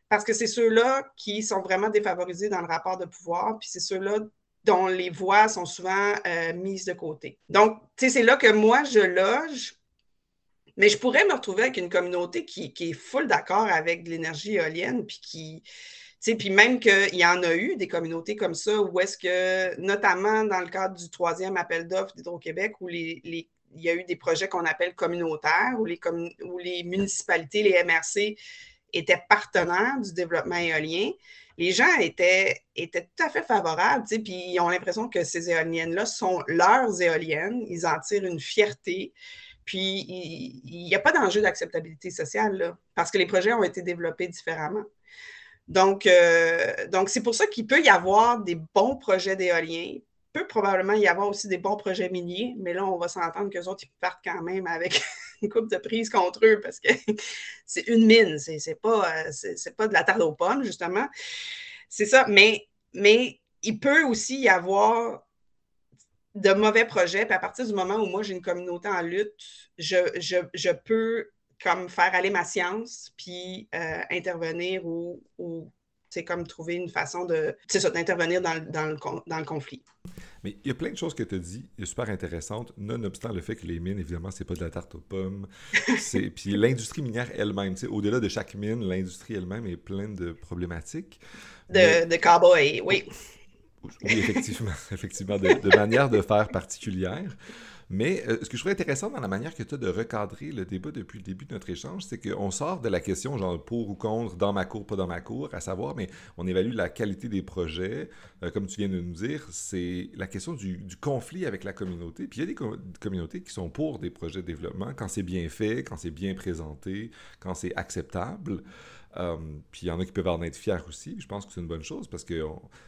parce que c'est ceux-là qui sont vraiment défavorisés dans le rapport de pouvoir, puis c'est ceux-là dont les voix sont souvent euh, mises de côté. Donc, c'est là que moi, je loge, mais je pourrais me retrouver avec une communauté qui, qui est full d'accord avec l'énergie éolienne, puis qui, puis même qu'il y en a eu des communautés comme ça, où est-ce que, notamment dans le cadre du troisième appel d'offres d'Hydro-Québec, où il y a eu des projets qu'on appelle communautaires, où les, municipalités, les MRC étaient partenaires du développement éolien. Les gens étaient, tout à fait favorables, puis ils ont l'impression que ces éoliennes-là sont leurs éoliennes. Ils en tirent une fierté. Puis, il n'y a pas d'enjeu d'acceptabilité sociale, parce que les projets ont été développés différemment. Donc, euh, donc c'est pour ça qu'il peut y avoir des bons projets d'éolien, peut probablement y avoir aussi des bons projets miniers, mais là, on va s'entendre qu'eux autres, ils partent quand même avec une coupe de prise contre eux parce que c'est une mine, c'est pas, euh, pas de la tarte aux pommes, justement. C'est ça, mais, mais il peut aussi y avoir de mauvais projets, puis à partir du moment où moi, j'ai une communauté en lutte, je, je peux comme faire aller ma science, puis euh, intervenir ou, c'est comme trouver une façon de, d'intervenir dans, le, dans le conflit. Mais il y a plein de choses que tu as dit, super intéressantes, nonobstant le fait que les mines, évidemment, c'est pas de la tarte aux pommes. Puis l'industrie minière elle-même, au-delà de chaque mine, l'industrie elle-même est pleine de problématiques. De, de cowboy, oui. Oui, effectivement, effectivement, de, de manière de faire particulière. Mais euh, ce que je trouve intéressant dans la manière que tu as de recadrer le débat depuis le début de notre échange, c'est qu'on sort de la question genre pour ou contre, dans ma cour, pas dans ma cour, à savoir, mais on évalue la qualité des projets. Euh, comme tu viens de nous dire, c'est la question du, conflit avec la communauté. Puis il y a des communautés qui sont pour des projets de développement quand c'est bien fait, quand c'est bien présenté, quand c'est acceptable. Euh, puis il y en a qui peuvent en être fiers aussi. Je pense que c'est une bonne chose parce que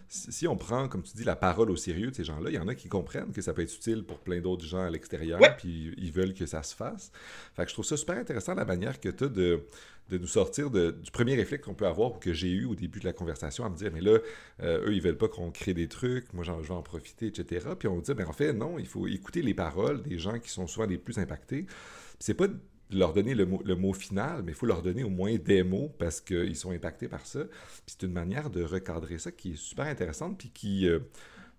si on prend, comme tu dis, la parole au sérieux de ces gens-là, il y en a qui comprennent que ça peut être utile pour plein d'autres gens à l'extérieur, puis ils veulent que ça se fasse. Fait que je trouve ça super intéressant la manière que tu as de, de nous sortir de, du premier réflexe qu'on peut avoir ou que j'ai eu au début de la conversation à me dire, mais là, euh, eux, ils veulent pas qu'on crée des trucs, moi, je vais en profiter, etc. Puis on dit, mais en fait, non, il faut écouter les paroles des gens qui sont souvent les plus impactés. C'est pas leur donner le mot, le mot final, mais il faut leur donner au moins des mots parce qu'ils sont impactés par ça. Puis c'est une manière de recadrer ça qui est super intéressante, puis qui, euh,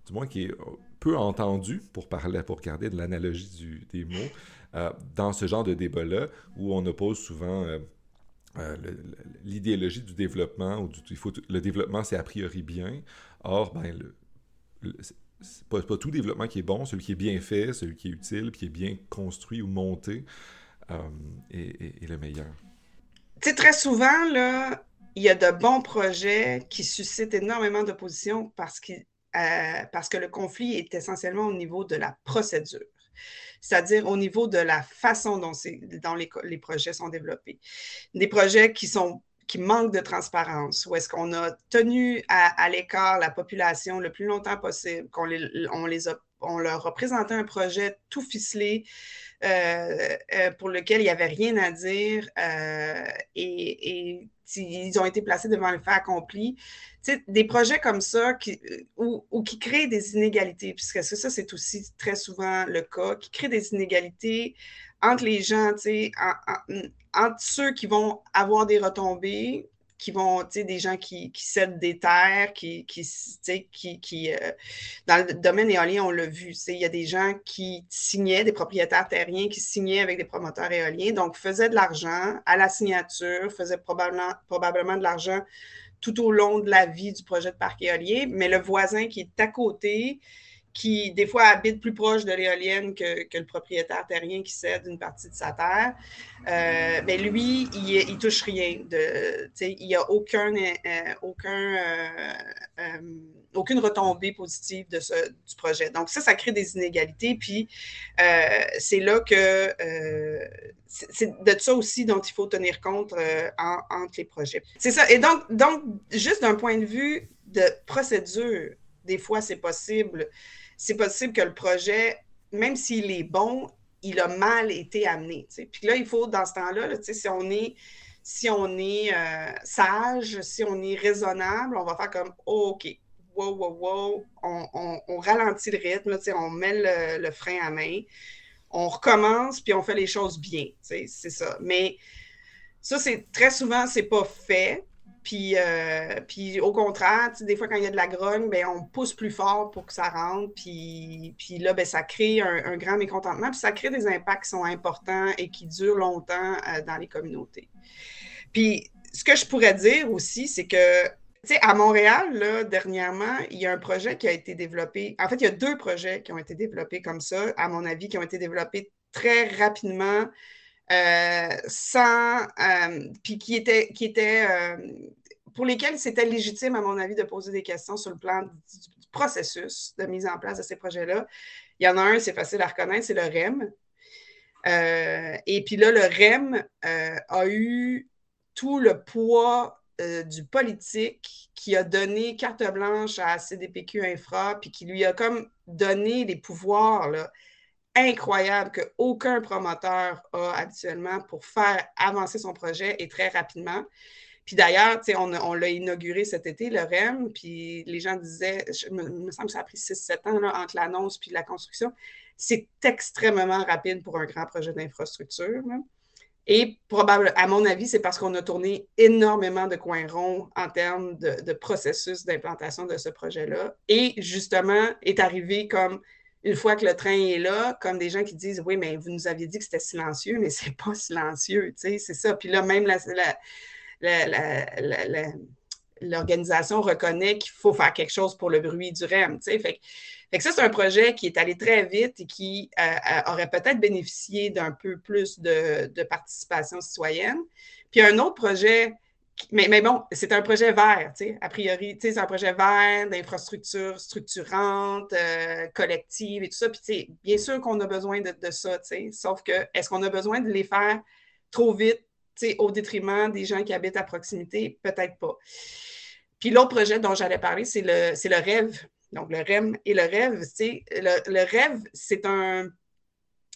du moins, qui est peu entendue pour parler, pour garder de l'analogie des mots, euh, dans ce genre de débat-là, où on oppose souvent euh, l'idéologie du développement, ou il faut, le développement, c'est a priori bien. Or, ben, le, c'est pas, pas, tout développement qui est bon, celui qui est bien fait, celui qui est utile, puis qui est bien construit ou monté, est, euh, le meilleur? Très souvent, là, il y a de bons projets qui suscitent énormément d'opposition parce, euh, parce que le conflit est essentiellement au niveau de la procédure, c'est-à-dire au niveau de la façon dont, dont les, les, projets sont développés. Des projets qui sont qui manquent de transparence, où est-ce qu'on a tenu à, l'écart la population le plus longtemps possible, qu'on les, on les leur a présenté un projet tout ficelé, euh, euh, pour lequel il n'y avait rien à dire euh, et, ils ont été placés devant le fait accompli. des projets comme ça qui, ou, qui créent des inégalités, puisque ça, c'est aussi très souvent le cas, qui créent des inégalités entre les gens, entre ceux qui vont avoir des retombées qui vont, tu sais, des gens qui, qui, cèdent des terres, qui, qui, qui, qui euh, dans le domaine éolien, on l'a vu, il y a des gens qui signaient, des propriétaires terriens qui signaient avec des promoteurs éoliens, donc faisaient de l'argent à la signature, faisaient probablement, probablement de l'argent tout au long de la vie du projet de parc éolien, mais le voisin qui est à côté, qui, des fois, habite plus proche de l'éolienne que, le propriétaire terrien qui cède une partie de sa terre, euh, ben lui, il, ne touche rien. De, il n'y a aucun, euh, aucun, euh, aucune retombée positive de ce, du projet. Donc, ça, ça crée des inégalités. Puis, c'est là que c'est de ça aussi dont il faut tenir compte entre les projets. C'est ça. Et donc, donc juste d'un point de vue de procédure, des fois, c'est possible c'est possible que le projet, même s'il est bon, il a mal été amené. Puis là, il faut, dans ce temps-là, si on est, euh, sage, si on est raisonnable, on va faire comme oh, OK, wow, wow, wow, on, ralentit le rythme, on met le, frein à main, on recommence, puis on fait les choses bien. C'est ça. Mais ça, c'est très souvent, c'est pas fait. Puis, euh, puis au contraire, des fois, quand il y a de la grogne, ben, on pousse plus fort pour que ça rentre. Puis, puis là, ben, ça crée un, grand mécontentement. Puis ça crée des impacts qui sont importants et qui durent longtemps euh, dans les communautés. Puis ce que je pourrais dire aussi, c'est que, tu sais, à Montréal, là, dernièrement, il y a un projet qui a été développé. En fait, il y a deux projets qui ont été développés comme ça, à mon avis, qui ont été développés très rapidement sans, euh, puis qui qui euh, pour lesquels c'était légitime, à mon avis, de poser des questions sur le plan du, processus de mise en place de ces projets-là. Il y en a un, c'est facile à reconnaître, c'est le REM. et puis là, le REM a eu tout le poids du politique qui a donné carte blanche à CDPQ Infra, puis qui lui a comme donné les pouvoirs là, incroyable qu'aucun promoteur a habituellement pour faire avancer son projet et très rapidement. Puis d'ailleurs, on, on l'a inauguré cet été, le REM, puis les gens disaient, il me, semble que ça a pris 6-7 ans entre l'annonce puis la construction. C'est extrêmement rapide pour un grand projet d'infrastructure. Et probablement, à mon avis, c'est parce qu'on a tourné énormément de coins ronds en termes de processus d'implantation de ce projet-là. Et justement, est arrivé comme une fois que le train est là, comme des gens qui disent Oui, mais vous nous aviez dit que c'était silencieux, mais c'est pas silencieux, tu sais, c'est ça. Puis là, même l'organisation reconnaît qu'il faut faire quelque chose pour le bruit du REM, tu sais. Fait, que ça, c'est un projet qui est allé très vite et qui euh, euh, aurait peut-être bénéficié d'un peu plus de, participation citoyenne. Puis un autre projet mais, bon, c'est un projet vert, tu sais, a priori, tu sais, c'est un projet vert, d'infrastructures structurantes, euh, collectives et tout ça. Puis, tu sais, bien sûr qu'on a besoin de, ça, tu sais, sauf que est-ce qu'on a besoin de les faire trop vite, tu sais, au détriment des gens qui habitent à proximité? Peut-être pas. Puis l'autre projet dont j'allais parler, c'est le, le rêve. Donc, le REM et le rêve, tu sais, le rêve, c'est un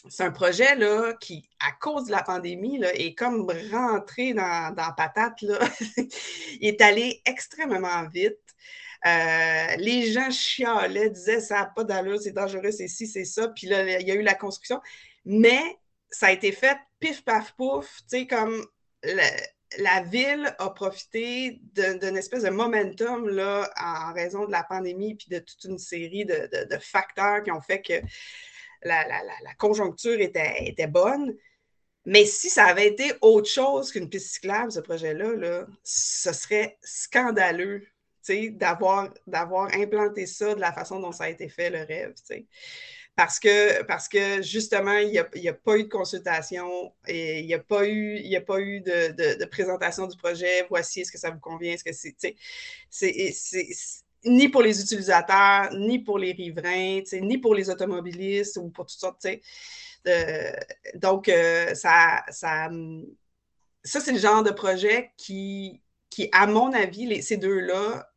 c'est un projet là, qui, à cause de la pandémie, là, est comme rentré dans, dans patate. Là. Il est allé extrêmement vite. Euh, les gens chialaient, disaient ça n'a pas d'allure, c'est dangereux, c'est ci, c'est ça. Puis là, il y a eu la construction. Mais ça a été fait pif, paf, pouf. Tu sais, comme la, ville a profité d'une espèce de momentum là, en raison de la pandémie puis de toute une série de, de facteurs qui ont fait que la, conjoncture était, bonne. Mais si ça avait été autre chose qu'une piste cyclable, ce projet-là, là, ce serait scandaleux d'avoir, implanté ça de la façon dont ça a été fait, le rêve. Parce que, justement, il n'y a, pas eu de consultation et il n'y a pas eu, il a eu de, de, présentation du projet. Voici, est-ce que ça vous convient? Est-ce que. C'est, ni pour les utilisateurs, ni pour les riverains, ni pour les automobilistes ou pour toutes sortes. donc, euh, ça, ça, ça c'est le genre de projet qui, qui à mon avis, ces deux-là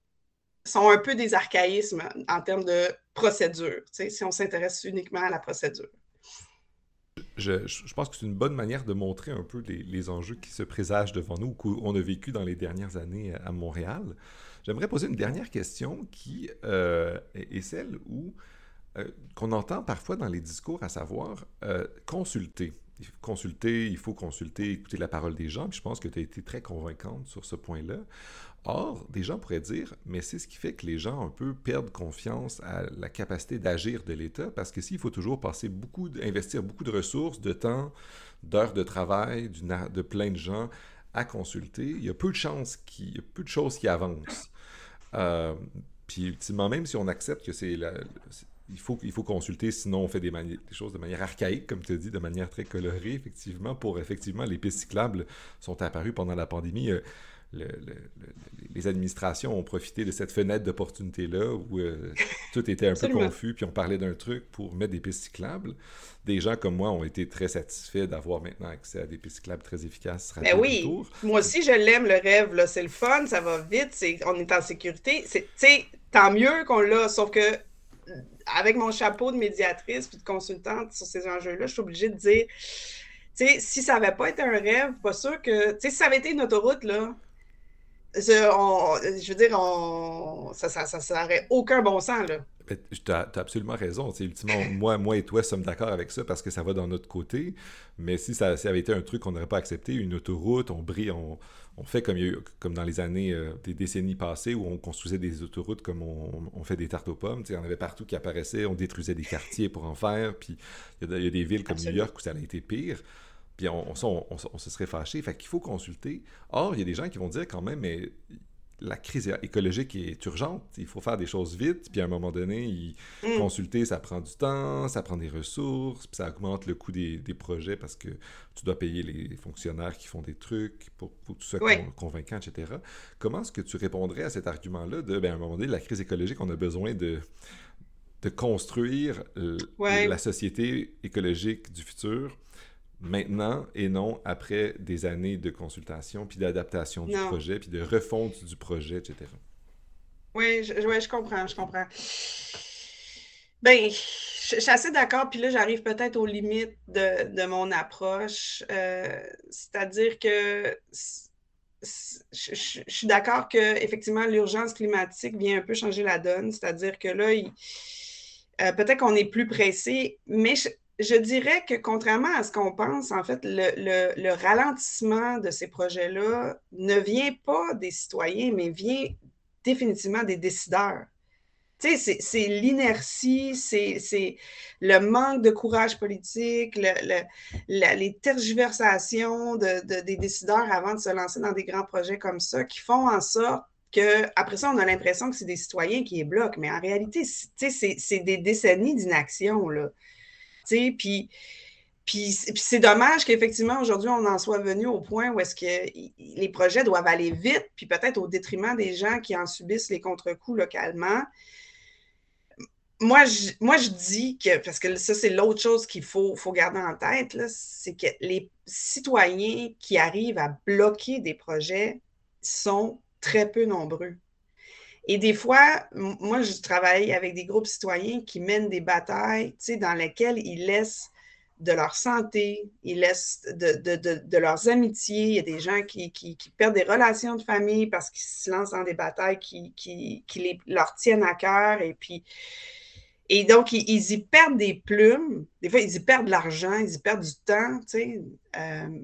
sont un peu des archaïsmes en termes de procédure, si on s'intéresse uniquement à la procédure. Je, je, pense que c'est une bonne manière de montrer un peu les, les enjeux qui se présagent devant nous, qu'on a vécu dans les dernières années à Montréal. J'aimerais poser une dernière question qui euh, est celle où euh, qu'on entend parfois dans les discours, à savoir euh, consulter. Consulter, il faut consulter, écouter la parole des gens. Puis je pense que tu as été très convaincante sur ce point-là. Or, des gens pourraient dire, mais c'est ce qui fait que les gens un peu perdent confiance à la capacité d'agir de l'État, parce que s'il faut toujours passer beaucoup, investir beaucoup de ressources, de temps, d'heures de travail, de plein de gens à consulter, il y a peu de chances, qu'il, il y a peu de choses qui avancent. Euh, puis ultimement, même si on accepte que c'est il faut, il faut consulter, sinon on fait des, des, choses de manière archaïque, comme tu dis, de manière très colorée, effectivement, pour effectivement, les pistes cyclables sont apparues pendant la pandémie. Euh, les administrations ont profité de cette fenêtre d'opportunité-là où euh, tout était un peu confus, puis on parlait d'un truc pour mettre des pistes cyclables. Des gens comme moi ont été très satisfaits d'avoir maintenant accès à des pistes cyclables très efficaces. Mais ben oui, moi aussi je l'aime, le rêve, c'est le fun, ça va vite, on est en sécurité. C'est, tant mieux qu'on l'a, sauf que avec mon chapeau de médiatrice puis de consultante sur ces enjeux-là, je suis obligée de dire, si ça n'avait pas été un rêve, pas sûr que, si ça avait été une autoroute, là, je veux dire, on, ça n'aurait aucun bon sens, là. Tu as, absolument raison. ultimement, moi, moi et toi sommes d'accord avec ça parce que ça va dans notre côté. Mais si ça, avait été un truc qu'on n'aurait pas accepté, une autoroute, on brille, on, fait comme, comme dans les années, euh, des décennies passées où on construisait des autoroutes comme on, fait des tartes aux pommes. Il y en avait partout qui apparaissaient, on détruisait des quartiers pour en faire. Puis il y, a des villes comme New York où ça a été pire. Puis on, on, se serait fâché. Fait qu'il faut consulter. Or, il y a des gens qui vont dire quand même, mais la crise écologique est urgente. Il faut faire des choses vite. Puis à un moment donné, mm. consulter, ça prend du temps, ça prend des ressources, puis ça augmente le coût des, projets parce que tu dois payer les fonctionnaires qui font des trucs pour, pour tout ça convaincant, etc. Comment est-ce que tu répondrais à cet argument-là de, ben, à un moment donné, la crise écologique, on a besoin de de construire la société écologique du futur maintenant et non après des années de consultation, puis d'adaptation du projet, puis de refonte du projet, etc. Oui, je, je comprends, je comprends. Ben, je, suis assez d'accord, puis là, j'arrive peut-être aux limites de, mon approche. Euh, c'est-à-dire que je, suis d'accord que effectivement l'urgence climatique vient un peu changer la donne. C'est-à-dire que là, euh, peut-être qu'on est plus pressé, mais je dirais que contrairement à ce qu'on pense, en fait, le, ralentissement de ces projets-là ne vient pas des citoyens, mais vient définitivement des décideurs. Tu sais, c'est l'inertie, c'est le manque de courage politique, les tergiversations des décideurs avant de se lancer dans des grands projets comme ça qui font en sorte que après ça, on a l'impression que c'est des citoyens qui les bloquent. Mais en réalité, c'est des décennies d'inaction. Là. Puis, c'est dommage qu'effectivement, aujourd'hui, on en soit venu au point où est-ce que les projets doivent aller vite, puis peut-être au détriment des gens qui en subissent les contre-coups localement. Moi je, moi, je dis que, parce que ça, c'est l'autre chose qu'il faut, faut garder en tête, c'est que les citoyens qui arrivent à bloquer des projets sont très peu nombreux. Et des fois, moi, je travaille avec des groupes citoyens qui mènent des batailles, tu sais, dans lesquelles ils laissent de leur santé, ils laissent de, leurs amitiés. Il y a des gens qui, perdent des relations de famille parce qu'ils se lancent dans des batailles qui, les, leur tiennent à cœur. Et puis, et donc, ils, y perdent des plumes. Des fois, ils y perdent de l'argent, ils y perdent du temps. Tu sais. Euh,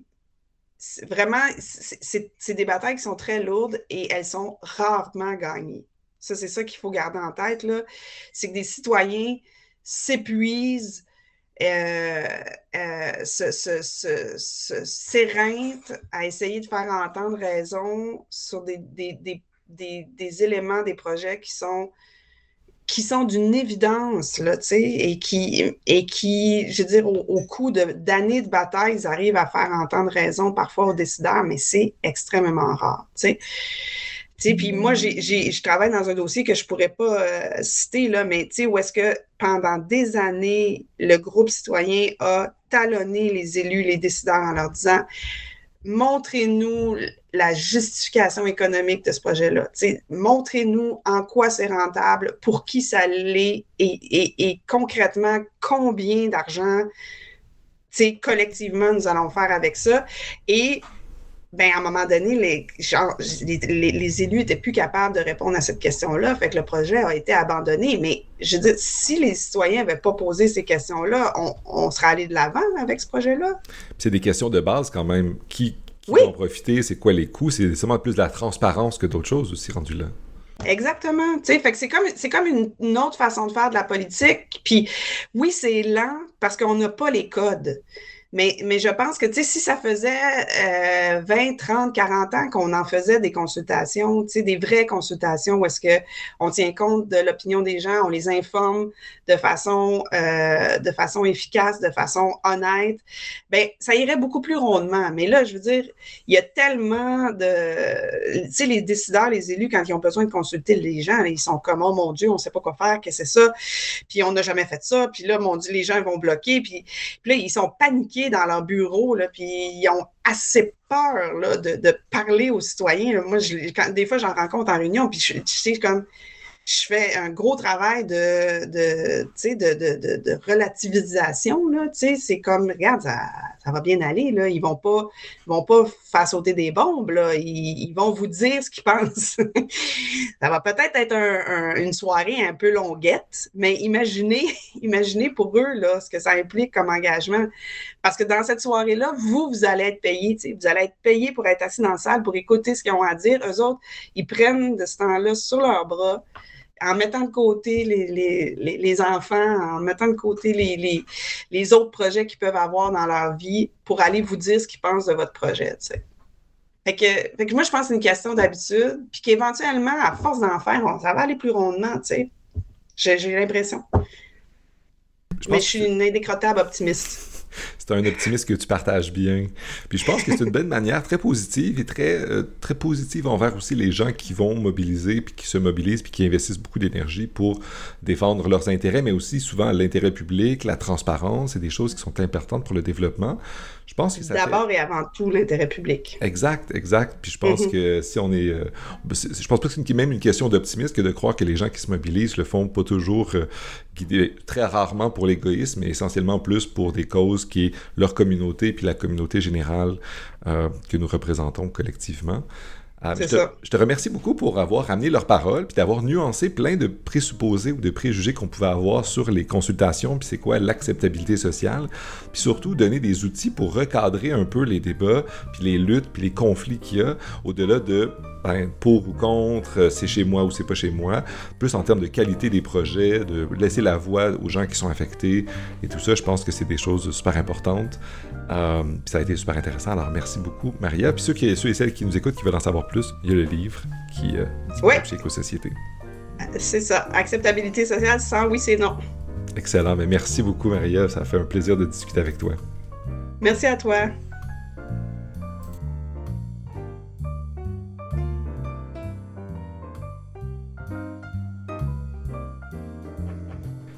vraiment, c'est des batailles qui sont très lourdes et elles sont rarement gagnées. Ça, c'est ça qu'il faut garder en tête. C'est que des citoyens s'épuisent, euh, euh, s'éreintent à essayer de faire entendre raison sur des, des, éléments des projets qui sont qui sont d'une évidence, là, tu sais, et qui, et qui, je veux dire, au, au cours d'années de, bataille, ils arrivent à faire entendre raison parfois aux décideurs, mais c'est extrêmement rare, tu sais. Puis moi, je travaille dans un dossier que je ne pourrais pas euh, citer, là, mais où est-ce que pendant des années, le groupe citoyen a talonné les élus, les décideurs en leur disant montrez-nous la justification économique de ce projet-là. Montrez-nous en quoi c'est rentable, pour qui ça l'est et, et concrètement combien d'argent collectivement nous allons faire avec ça. Et ben, à un moment donné, les, les, élus n'étaient plus capables de répondre à cette question-là, fait que le projet a été abandonné. Mais je dis, si les citoyens n'avaient pas posé ces questions-là, on, serait allé de l'avant avec ce projet-là? C'est des questions de base quand même. Qui, qui vont profiter? C'est quoi les coûts? C'est seulement plus de la transparence que d'autres choses aussi rendu là. Exactement. Fait que c'est comme, c'est comme une, autre façon de faire de la politique. Puis oui, c'est lent parce qu'on n'a pas les codes. Mais, je pense que, si ça faisait 20, 30, 40 ans qu'on en faisait des consultations, des vraies consultations où est-ce qu'on tient compte de l'opinion des gens, on les informe de façon, euh, de façon efficace, de façon honnête, ben ça irait beaucoup plus rondement. Mais là, je veux dire, il y a tellement de... Tu sais, les décideurs, les élus, quand ils ont besoin de consulter les gens, ils sont comme, oh mon Dieu, on ne sait pas quoi faire, que c'est ça, puis on n'a jamais fait ça, puis là, mon Dieu, les gens vont bloquer, puis là, ils sont paniqués dans leur bureau, là, puis ils ont assez peur là, de, parler aux citoyens. Moi, je, des fois, j'en rencontre en réunion, puis je, sais comme je fais un gros travail de, de, de, de, relativisation. C'est comme, regarde, ça, ça, va bien aller. Là. Ils ne vont, pas, vont pas faire sauter des bombes. Là. Ils, vont vous dire ce qu'ils pensent. ça va peut-être être, une soirée un peu longuette, mais imaginez, imaginez pour eux là, ce que ça implique comme engagement. Parce que dans cette soirée-là, vous, vous allez être payé. Vous allez être payé pour être assis dans la salle, pour écouter ce qu'ils ont à dire. Eux autres, ils prennent de ce temps-là sur leurs bras en mettant de côté les, enfants, en mettant de côté les, autres projets qu'ils peuvent avoir dans leur vie pour aller vous dire ce qu'ils pensent de votre projet. Fait que, moi, je pense que c'est une question d'habitude, puis qu'éventuellement, à force d'en faire, ça va aller plus rondement, J'ai l'impression. Mais je suis une indécrottable optimiste c'est un optimisme que tu partages bien. Puis je pense que c'est une belle manière très positive et très, euh, très positive envers aussi les gens qui vont mobiliser, puis qui se mobilisent, puis qui investissent beaucoup d'énergie pour défendre leurs intérêts, mais aussi souvent l'intérêt public, la transparence et des choses qui sont importantes pour le développement. Je pense que ça D'abord et avant tout l'intérêt public. Exact, exact. Puis je pense mm-hmm. que si on est... Euh, je pense pas que c'est même une question d'optimisme que de croire que les gens qui se mobilisent le font pas toujours euh, guidés très rarement pour l'égoïsme, mais essentiellement plus pour des causes qui est leur communauté puis la communauté générale euh, que nous représentons collectivement. Euh, je, te, je, te, remercie beaucoup pour avoir amené leur parole puis d'avoir nuancé plein de présupposés ou de préjugés qu'on pouvait avoir sur les consultations puis c'est quoi l'acceptabilité sociale puis surtout donner des outils pour recadrer un peu les débats puis les luttes puis les conflits qu'il y a au-delà de ben, pour ou contre, euh, c'est chez moi ou c'est pas chez moi, plus en termes de qualité des projets, de laisser la voix aux gens qui sont affectés et tout ça, je pense que c'est des choses super importantes. Euh, ça a été super intéressant, alors merci beaucoup Maria. Puis ceux, qui, ceux et celles qui nous écoutent, qui veulent en savoir plus, il y a le livre qui euh, oui. Éco-Société. C'est ça, acceptabilité sociale sans oui, c'est non. Excellent, mais merci beaucoup Maria, ça a fait un plaisir de discuter avec toi. Merci à toi.